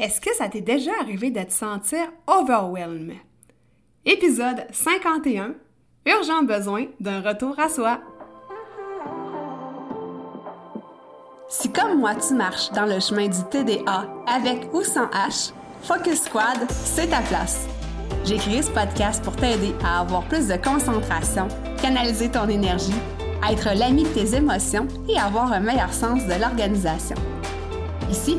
Est-ce que ça t'est déjà arrivé de te sentir overwhelmed? Épisode 51 Urgent besoin d'un retour à soi. Si comme moi tu marches dans le chemin du TDA avec ou sans H, Focus Squad, c'est ta place. J'ai créé ce podcast pour t'aider à avoir plus de concentration, canaliser ton énergie, être l'ami de tes émotions et avoir un meilleur sens de l'organisation. Ici,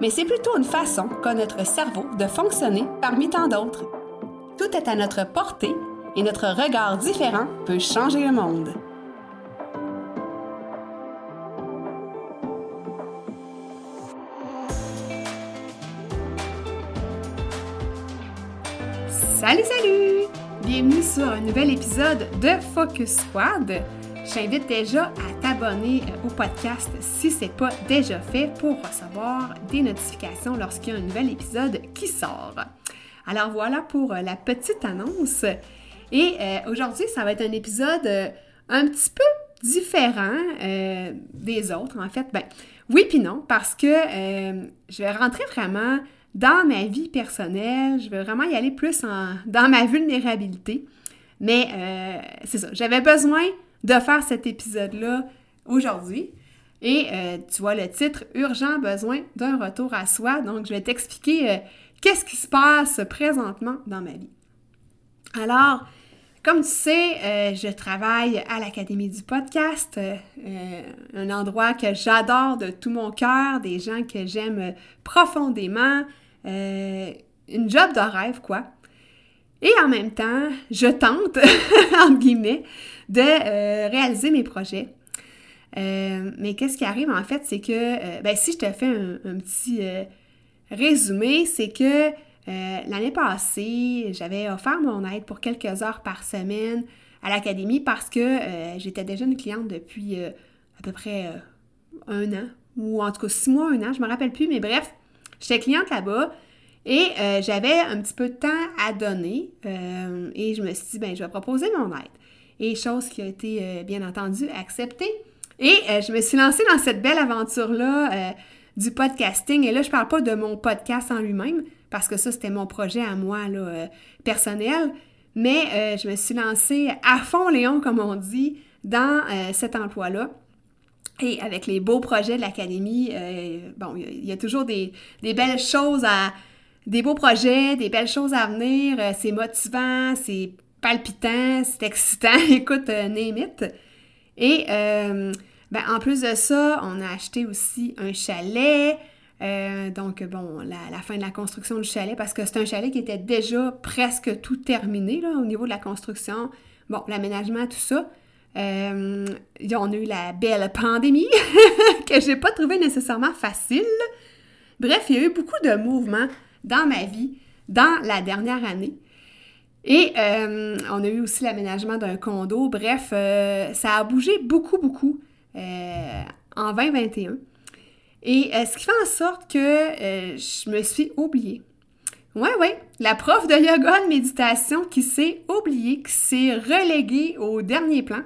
mais c'est plutôt une façon qu'a notre cerveau de fonctionner parmi tant d'autres. Tout est à notre portée et notre regard différent peut changer le monde. Salut, salut! Bienvenue sur un nouvel épisode de Focus Squad. Je t'invite déjà à t'abonner euh, au podcast si ce n'est pas déjà fait pour recevoir des notifications lorsqu'il y a un nouvel épisode qui sort. Alors voilà pour euh, la petite annonce. Et euh, aujourd'hui, ça va être un épisode un petit peu différent des autres. En fait, ben oui puis non, parce que je vais rentrer vraiment dans ma vie personnelle. Je vais vraiment y aller plus dans ma vulnérabilité. Mais c'est ça, j'avais besoin de faire cet épisode-là aujourd'hui. Et euh, tu vois le titre Urgent besoin d'un retour à soi. Donc, je vais t'expliquer euh, qu'est-ce qui se passe présentement dans ma vie. Alors, comme tu sais, euh, je travaille à l'Académie du podcast, un endroit que j'adore de tout mon cœur, des gens que j'aime profondément, une job de rêve, quoi. Et en même temps, je tente, entre guillemets, de euh, réaliser mes projets. Euh, mais qu'est-ce qui arrive en fait, c'est que, euh, ben, si je te fais un, petit résumé, c'est que l'année passée, j'avais offert mon aide pour quelques heures par semaine à l'académie parce que j'étais déjà une cliente depuis à peu près un an, ou en tout cas six mois, un an, je me rappelle plus, mais bref, j'étais cliente là-bas. Et j'avais un petit peu de temps à donner et je me suis dit, ben, je vais proposer mon aide et chose qui a été euh, bien entendu acceptée. Et euh, je me suis lancée dans cette belle aventure-là euh, du podcasting. Et là, je parle pas de mon podcast en lui-même, parce que ça, c'était mon projet à moi, là, personnel. Mais je me suis lancée à fond, Léon, comme on dit, dans cet emploi-là. Et avec les beaux projets de l'Académie, bon, il y, a toujours des, belles choses à... des beaux projets, des belles choses à venir. c'est motivant, c'est palpitant, c'est excitant. Écoute, euh, name. Et euh, ben, en plus de ça, on a acheté aussi un chalet. Euh, donc, bon, la, fin de la construction du chalet, parce que c'est un chalet qui était déjà presque tout terminé là, au niveau de la construction. Bon, l'aménagement, tout ça. on a eu la belle pandémie que j'ai pas trouvé nécessairement facile. Bref, il y a eu beaucoup de mouvements dans ma vie dans la dernière année. Et euh, on a eu aussi l'aménagement d'un condo. Bref, euh, ça a bougé beaucoup, beaucoup euh, en 2021. Et ce qui fait en sorte que je me suis oubliée. Ouais, ouais, la prof de yoga de méditation qui s'est oubliée, qui s'est reléguée au dernier plan.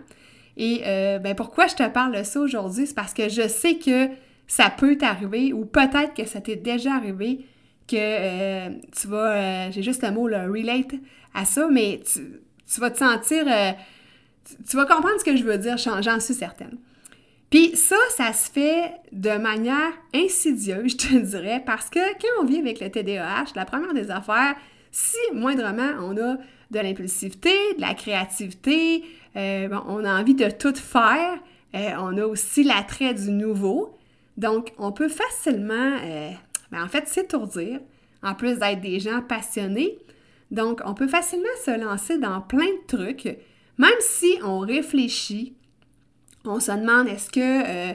Et ben pourquoi je te parle de ça aujourd'hui? C'est parce que je sais que ça peut t'arriver ou peut-être que ça t'est déjà arrivé que tu vas, j'ai juste le mot, le relate à ça, mais tu, vas te sentir... Euh, tu, vas comprendre ce que je veux dire, j'en suis certaine. Puis ça, ça se fait de manière insidieuse, je te dirais, parce que quand on vit avec le TDAH, la première des affaires, si moindrement on a de l'impulsivité, de la créativité, euh, on a envie de tout faire, euh, on a aussi l'attrait du nouveau. Donc, on peut facilement, ben, en fait, s'étourdir, en plus d'être des gens passionnés, donc, on peut facilement se lancer dans plein de trucs, même si on réfléchit, on se demande est-ce que, euh,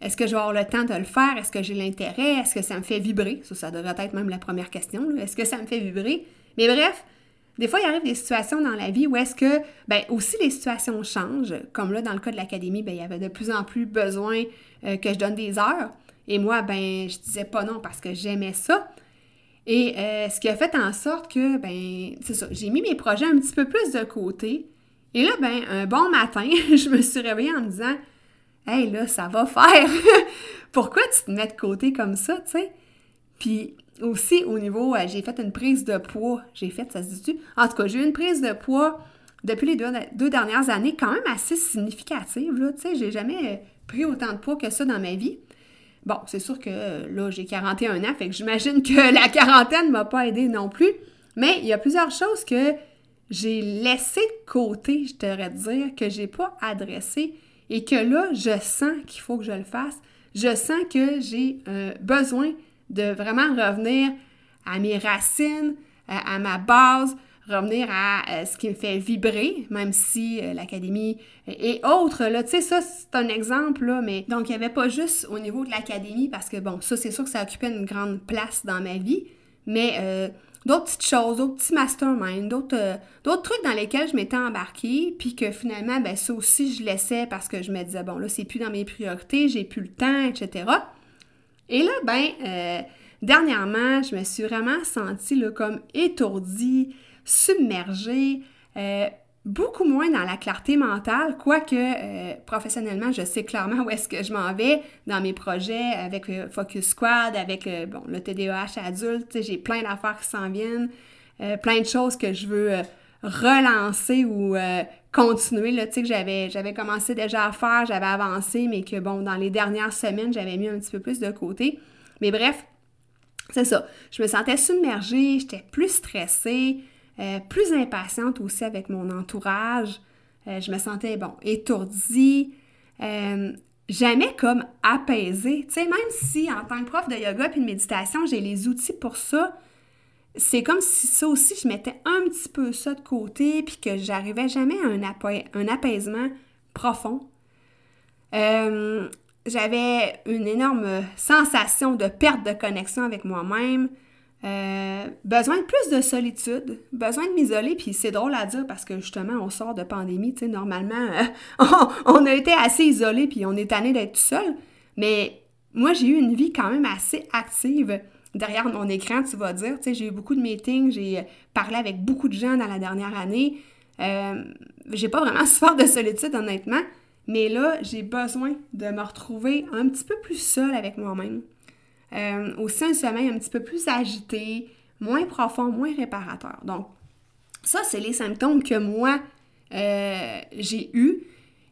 est-ce que je vais avoir le temps de le faire, est-ce que j'ai l'intérêt, est-ce que ça me fait vibrer, ça, ça devrait être même la première question, est-ce que ça me fait vibrer? Mais bref, des fois, il arrive des situations dans la vie où est-ce que, ben aussi les situations changent. Comme là, dans le cas de l'académie, ben il y avait de plus en plus besoin euh, que je donne des heures. Et moi, ben je disais pas non parce que j'aimais ça. Et euh, ce qui a fait en sorte que, ben, c'est ça, j'ai mis mes projets un petit peu plus de côté. Et là, ben, un bon matin, je me suis réveillée en me disant, Hey, là, ça va faire! Pourquoi tu te mets de côté comme ça, tu sais? Puis aussi, au niveau, euh, j'ai fait une prise de poids. J'ai fait, ça se dit-tu? En tout cas, j'ai eu une prise de poids depuis les deux, dernières années, quand même assez significative, là, tu sais. J'ai jamais pris autant de poids que ça dans ma vie. Bon, c'est sûr que là, j'ai 41 ans, fait que j'imagine que la quarantaine ne m'a pas aidé non plus. Mais il y a plusieurs choses que j'ai laissées de côté, je devrais dire, que j'ai pas adressées et que là, je sens qu'il faut que je le fasse. Je sens que j'ai euh, besoin de vraiment revenir à mes racines, à ma base, revenir à euh, ce qui me fait vibrer, même si euh, l'académie et autres, là, tu sais, ça, c'est un exemple, là, mais donc, il n'y avait pas juste au niveau de l'académie, parce que, bon, ça, c'est sûr que ça occupait une grande place dans ma vie, mais euh, d'autres petites choses, d'autres petits masterminds, d'autres, trucs dans lesquels je m'étais embarquée, puis que finalement, ben ça aussi, je laissais parce que je me disais, bon, là, c'est plus dans mes priorités, j'ai plus le temps, etc. Et là, ben, dernièrement, je me suis vraiment sentie, là, comme étourdie, submergée, euh, beaucoup moins dans la clarté mentale, quoique euh, professionnellement, je sais clairement où est-ce que je m'en vais dans mes projets avec le Focus Squad, avec bon, le TDAH adulte, j'ai plein d'affaires qui s'en viennent, euh, plein de choses que je veux relancer ou continuer, là, tu sais, que j'avais, j'avais commencé déjà à faire, j'avais avancé, mais que, bon, dans les dernières semaines, j'avais mis un petit peu plus de côté. Mais bref, c'est ça. Je me sentais submergée, j'étais plus stressée, euh, plus impatiente aussi avec mon entourage. Euh, je me sentais, bon, étourdie, euh, jamais comme apaisée. Tu sais, même si en tant que prof de yoga puis de méditation, j'ai les outils pour ça, c'est comme si ça aussi, je mettais un petit peu ça de côté puis que j'arrivais jamais à un apaisement profond. j'avais une énorme sensation de perte de connexion avec moi-même. Euh, besoin de plus de solitude, besoin de m'isoler, puis c'est drôle à dire parce que justement, on sort de pandémie, tu sais, normalement, on, a été assez isolés, puis on est tanné d'être tout seul, mais moi, j'ai eu une vie quand même assez active derrière mon écran, tu vas dire, tu sais, j'ai eu beaucoup de meetings, j'ai parlé avec beaucoup de gens dans la dernière année, euh, j'ai pas vraiment souffert de solitude, honnêtement, mais là, j'ai besoin de me retrouver un petit peu plus seule avec moi-même. Euh, aussi un sommeil un petit peu plus agité, moins profond, moins réparateur. Donc, ça, c'est les symptômes que moi, euh, j'ai eus.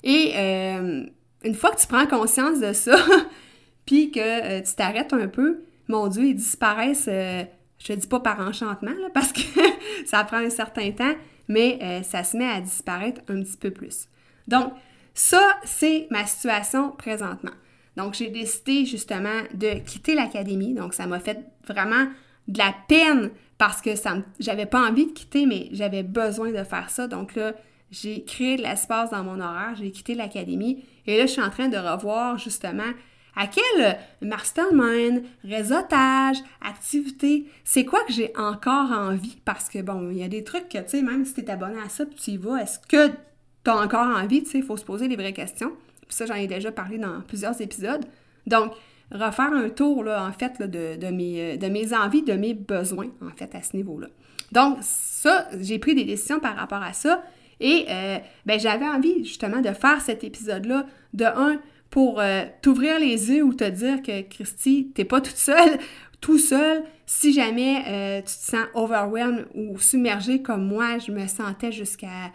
Et euh, une fois que tu prends conscience de ça, puis que tu t'arrêtes un peu, mon Dieu, ils disparaissent, je te dis pas par enchantement, parce que ça prend un certain temps, mais ça se met à disparaître un petit peu plus. Donc, ça, c'est ma situation présentement. Donc, j'ai décidé justement de quitter l'académie. Donc, ça m'a fait vraiment de la peine parce que ça j'avais pas envie de quitter, mais j'avais besoin de faire ça. Donc là, j'ai créé de l'espace dans mon horaire, j'ai quitté l'académie et là, je suis en train de revoir justement à quel mastermind, réseautage, activité, c'est quoi que j'ai encore envie? Parce que bon, il y a des trucs que, tu sais, même si tu es abonné à ça, tu y vas, est-ce que tu as encore envie? Tu sais, il faut se poser les vraies questions ça, j'en ai déjà parlé dans plusieurs épisodes. Donc, refaire un tour, là, en fait, de, mes, de mes envies, de mes besoins, en fait, à ce niveau-là. Donc, ça, j'ai pris des décisions par rapport à ça. Et euh, ben, j'avais envie, justement, de faire cet épisode-là, de un, pour euh, t'ouvrir les yeux ou te dire que, Christy, t'es pas toute seule, tout seul. Si jamais euh, tu te sens overwhelmed ou submergé comme moi, je me sentais jusqu'à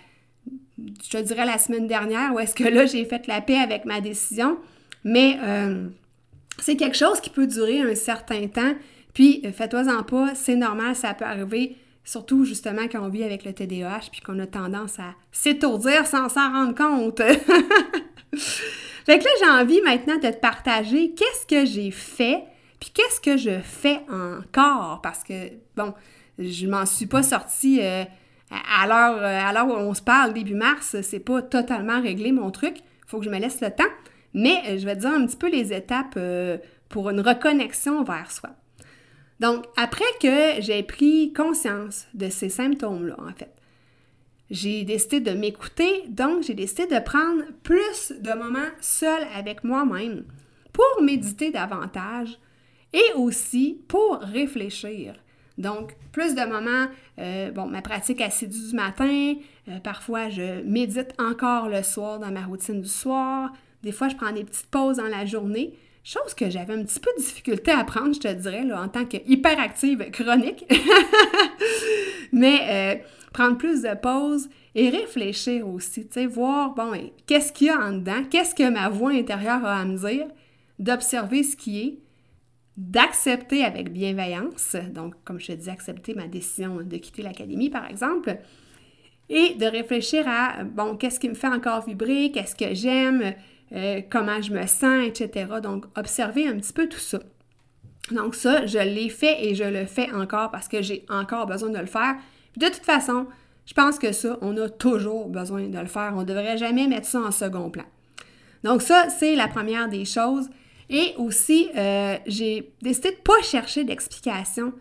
je dirais la semaine dernière, où est-ce que là, j'ai fait la paix avec ma décision. Mais euh, c'est quelque chose qui peut durer un certain temps. Puis, euh, fais-toi-en pas, c'est normal, ça peut arriver, surtout justement quand on vit avec le TDAH, puis qu'on a tendance à s'étourdir sans s'en rendre compte. fait que là, j'ai envie maintenant de te partager qu'est-ce que j'ai fait, puis qu'est-ce que je fais encore, parce que, bon, je m'en suis pas sortie... Euh, à l'heure, euh, on se parle, début mars, c'est pas totalement réglé mon truc. Faut que je me laisse le temps. Mais euh, je vais te dire un petit peu les étapes euh, pour une reconnexion vers soi. Donc, après que j'ai pris conscience de ces symptômes-là, en fait, j'ai décidé de m'écouter, donc j'ai décidé de prendre plus de moments seul avec moi-même pour méditer davantage et aussi pour réfléchir. Donc, plus de moments, euh, bon, ma pratique assidue du matin, euh, parfois je médite encore le soir dans ma routine du soir, des fois je prends des petites pauses dans la journée, chose que j'avais un petit peu de difficulté à prendre, je te dirais, en tant qu'hyperactive chronique. Mais euh, prendre plus de pauses et réfléchir aussi, tu sais, voir, bon, qu'est-ce qu'il y a en dedans, qu'est-ce que ma voix intérieure a à me dire, d'observer ce qui est, d'accepter avec bienveillance, donc comme je te dis, accepter ma décision de quitter l'académie par exemple, et de réfléchir à, bon, qu'est-ce qui me fait encore vibrer, qu'est-ce que j'aime, euh, comment je me sens, etc. Donc, observer un petit peu tout ça. Donc ça, je l'ai fait et je le fais encore parce que j'ai encore besoin de le faire. de toute façon, je pense que ça, on a toujours besoin de le faire. On ne devrait jamais mettre ça en second plan. Donc ça, c'est la première des choses. Et aussi, euh, j'ai décidé de ne pas chercher d'explication,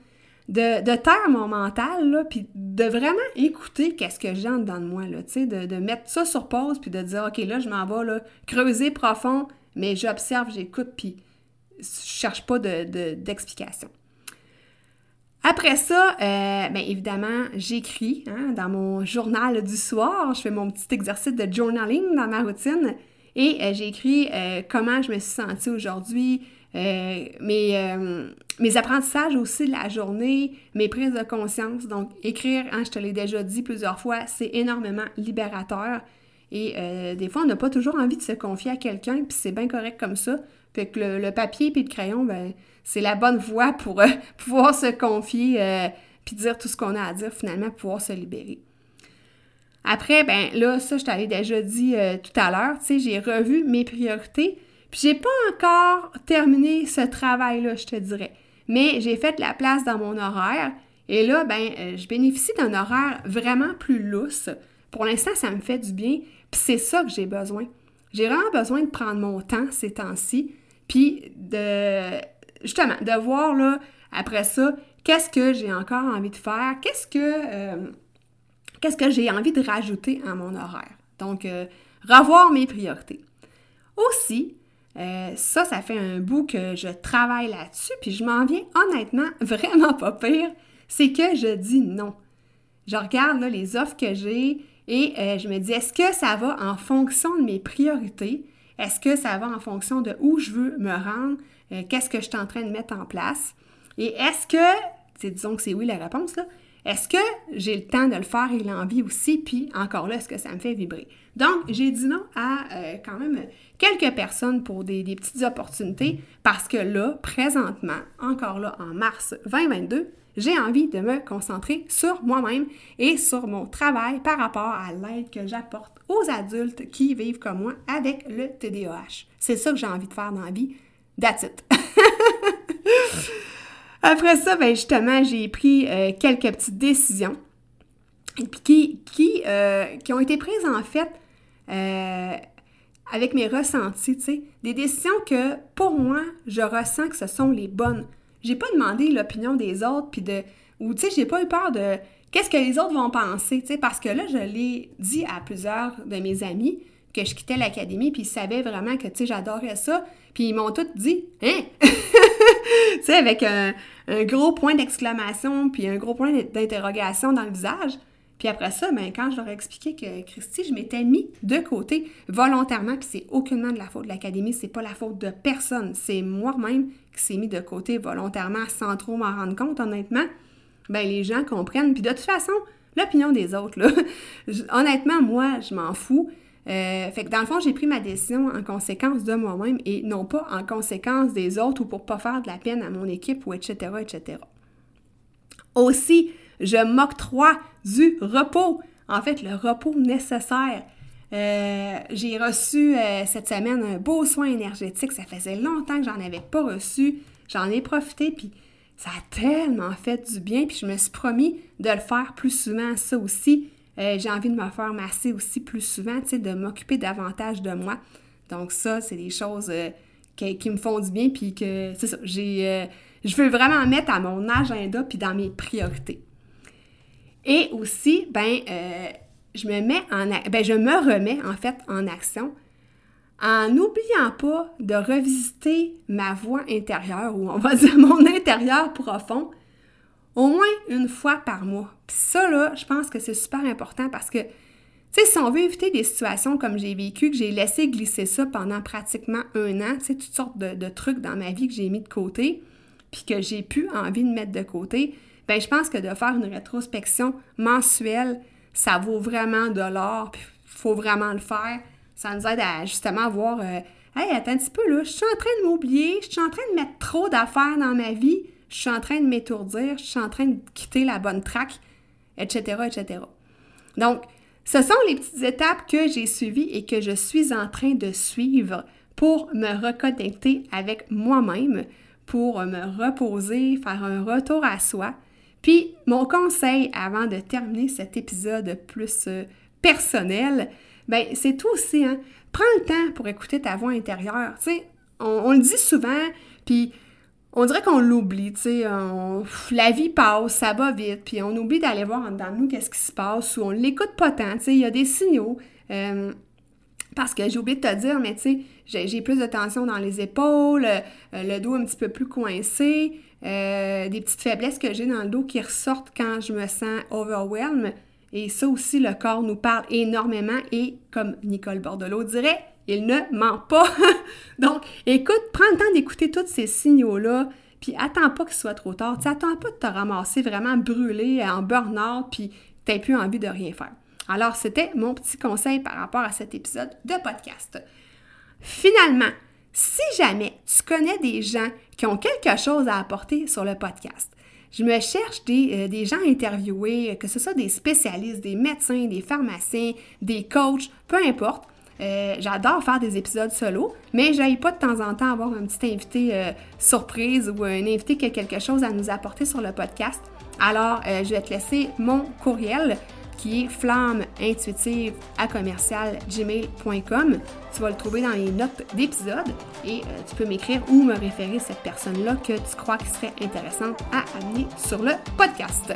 de, de, taire mon mental, là, puis de vraiment écouter qu'est-ce que j'ai dedans de moi, là, de, de mettre ça sur pause, puis de dire, OK, là, je m'en vais, là, creuser profond, mais j'observe, j'écoute, puis je cherche pas d'explication. Après ça, euh, bien évidemment, j'écris hein, dans mon journal du soir. Je fais mon petit exercice de journaling dans ma routine. Et euh, j'ai écrit euh, comment je me suis sentie aujourd'hui, euh, mes, mes, apprentissages aussi de la journée, mes prises de conscience. Donc, écrire, hein, je te l'ai déjà dit plusieurs fois, c'est énormément libérateur. Et des fois, on n'a pas toujours envie de se confier à quelqu'un, puis c'est bien correct comme ça. Fait que le, papier et le crayon, ben, c'est la bonne voie pour pouvoir se confier puis dire tout ce qu'on a à dire, finalement, pouvoir se libérer. Après, ben là, ça, je t'avais déjà dit euh, tout à l'heure, tu sais, j'ai revu mes priorités. Puis j'ai pas encore terminé ce travail-là, je te dirais. Mais j'ai fait la place dans mon horaire. Et là, ben, euh, je bénéficie d'un horaire vraiment plus lousse. Pour l'instant, ça me fait du bien. Puis c'est ça que j'ai besoin. J'ai vraiment besoin de prendre mon temps ces temps-ci. Puis de, justement, de voir, là, après ça, qu'est-ce que j'ai encore envie de faire? Qu'est-ce que... Euh, qu'est-ce que j'ai envie de rajouter à mon horaire. Donc, euh, revoir mes priorités. Aussi, euh, ça, ça fait un bout que je travaille là-dessus, puis je m'en viens honnêtement vraiment pas pire, c'est que je dis non. Je regarde les offres que j'ai et euh, je me dis, est-ce que ça va en fonction de mes priorités? Est-ce que ça va en fonction de où je veux me rendre? Qu'est-ce que je suis en train de mettre en place? Et est-ce que, disons que c'est oui la réponse, là, est-ce que j'ai le temps de le faire et l'envie aussi? Puis encore là, est-ce que ça me fait vibrer? Donc, j'ai dit non à euh, quand même quelques personnes pour des, petites opportunités parce que là, présentement, encore là, en mars 2022, j'ai envie de me concentrer sur moi-même et sur mon travail par rapport à l'aide que j'apporte aux adultes qui vivent comme moi avec le TDAH. C'est ça que j'ai envie de faire dans la vie. That's it. Après ça, ben justement, j'ai pris euh, quelques petites décisions qui, qui, euh, qui, ont été prises en fait euh, avec mes ressentis, tu sais. Des décisions que, pour moi, je ressens que ce sont les bonnes. J'ai pas demandé l'opinion des autres, puis de... Ou, tu sais, j'ai pas eu peur de qu'est-ce que les autres vont penser, tu sais, parce que là, je l'ai dit à plusieurs de mes amis que je quittais l'académie, puis ils savaient vraiment que, tu sais, j'adorais ça, puis ils m'ont tous dit « Hein? » Tu sais, avec un, gros point d'exclamation, puis un gros point d'interrogation dans le visage. Puis après ça, ben, quand je leur ai expliqué que Christy, je m'étais mis de côté volontairement, puis c'est aucunement de la faute de l'Académie, c'est pas la faute de personne, c'est moi-même qui s'est mis de côté volontairement sans trop m'en rendre compte, honnêtement, ben les gens comprennent. Puis de toute façon, l'opinion des autres, là, honnêtement, moi, je m'en fous. Euh, fait que dans le fond, j'ai pris ma décision en conséquence de moi-même et non pas en conséquence des autres ou pour pas faire de la peine à mon équipe ou etc., etc. Aussi, je m'octroie du repos. En fait, le repos nécessaire. Euh, j'ai reçu euh, cette semaine un beau soin énergétique. Ça faisait longtemps que j'en avais pas reçu. J'en ai profité, puis ça a tellement fait du bien. Puis je me suis promis de le faire plus souvent, ça aussi. Euh, j'ai envie de me faire masser aussi plus souvent, tu de m'occuper davantage de moi. Donc ça, c'est des choses euh, qui, me font du bien, puis que, c'est ça, euh, je veux vraiment mettre à mon agenda puis dans mes priorités. Et aussi, ben, je me mets en, ben, je me remets en fait en action en n'oubliant pas de revisiter ma voix intérieure ou on va dire mon intérieur profond au moins une fois par mois. Puis ça, là, je pense que c'est super important parce que, tu sais, si on veut éviter des situations comme j'ai vécu, que j'ai laissé glisser ça pendant pratiquement un an, tu sais, toutes sortes de, trucs dans ma vie que j'ai mis de côté, puis que j'ai pu envie de mettre de côté, ben je pense que de faire une rétrospection mensuelle, ça vaut vraiment de l'or, puis il faut vraiment le faire. Ça nous aide à justement voir, euh, hey, attends un petit peu, là, je suis en train de m'oublier, je suis en train de mettre trop d'affaires dans ma vie, je suis en train de m'étourdir, je suis en train de quitter la bonne traque, etc., etc. Donc, ce sont les petites étapes que j'ai suivies et que je suis en train de suivre pour me reconnecter avec moi-même, pour me reposer, faire un retour à soi. Puis, mon conseil avant de terminer cet épisode plus euh, personnel, ben c'est tout aussi, hein? Prends le temps pour écouter ta voix intérieure. Tu on, le dit souvent, puis on dirait qu'on l'oublie, tu sais, la vie passe, ça va vite, puis on oublie d'aller voir en dedans de nous qu'est-ce qui se passe, ou on l'écoute pas tant, tu sais, il y a des signaux. Euh, parce que j'ai oublié de te dire, mais tu sais, j'ai plus de tension dans les épaules, euh, le dos un petit peu plus coincé, euh, des petites faiblesses que j'ai dans le dos qui ressortent quand je me sens overwhelmed. Et ça aussi, le corps nous parle énormément et, comme Nicole Bordelot dirait, il ne ment pas. Donc, écoute, prends le temps d'écouter tous ces signaux-là, puis attends pas que soit trop tard. Tu attends pas de te ramasser vraiment brûlé en burn-out, puis tu plus envie de rien faire. Alors, c'était mon petit conseil par rapport à cet épisode de podcast. Finalement, si jamais tu connais des gens qui ont quelque chose à apporter sur le podcast, je me cherche des, euh, des gens interviewés, que ce soit des spécialistes, des médecins, des pharmaciens, des coachs, peu importe. Euh, j'adore faire des épisodes solo, mais j'aille pas de temps en temps avoir un petit invité euh, surprise ou un invité qui a quelque chose à nous apporter sur le podcast. Alors, euh, je vais te laisser mon courriel qui est flamme intuitive à commercial gmail.com. Tu vas le trouver dans les notes d'épisode et tu peux m'écrire ou me référer cette personne-là que tu crois qui serait intéressante à amener sur le podcast.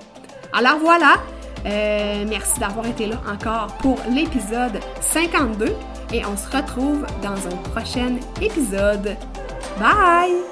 Alors voilà, merci d'avoir été là encore pour l'épisode 52 et on se retrouve dans un prochain épisode. Bye!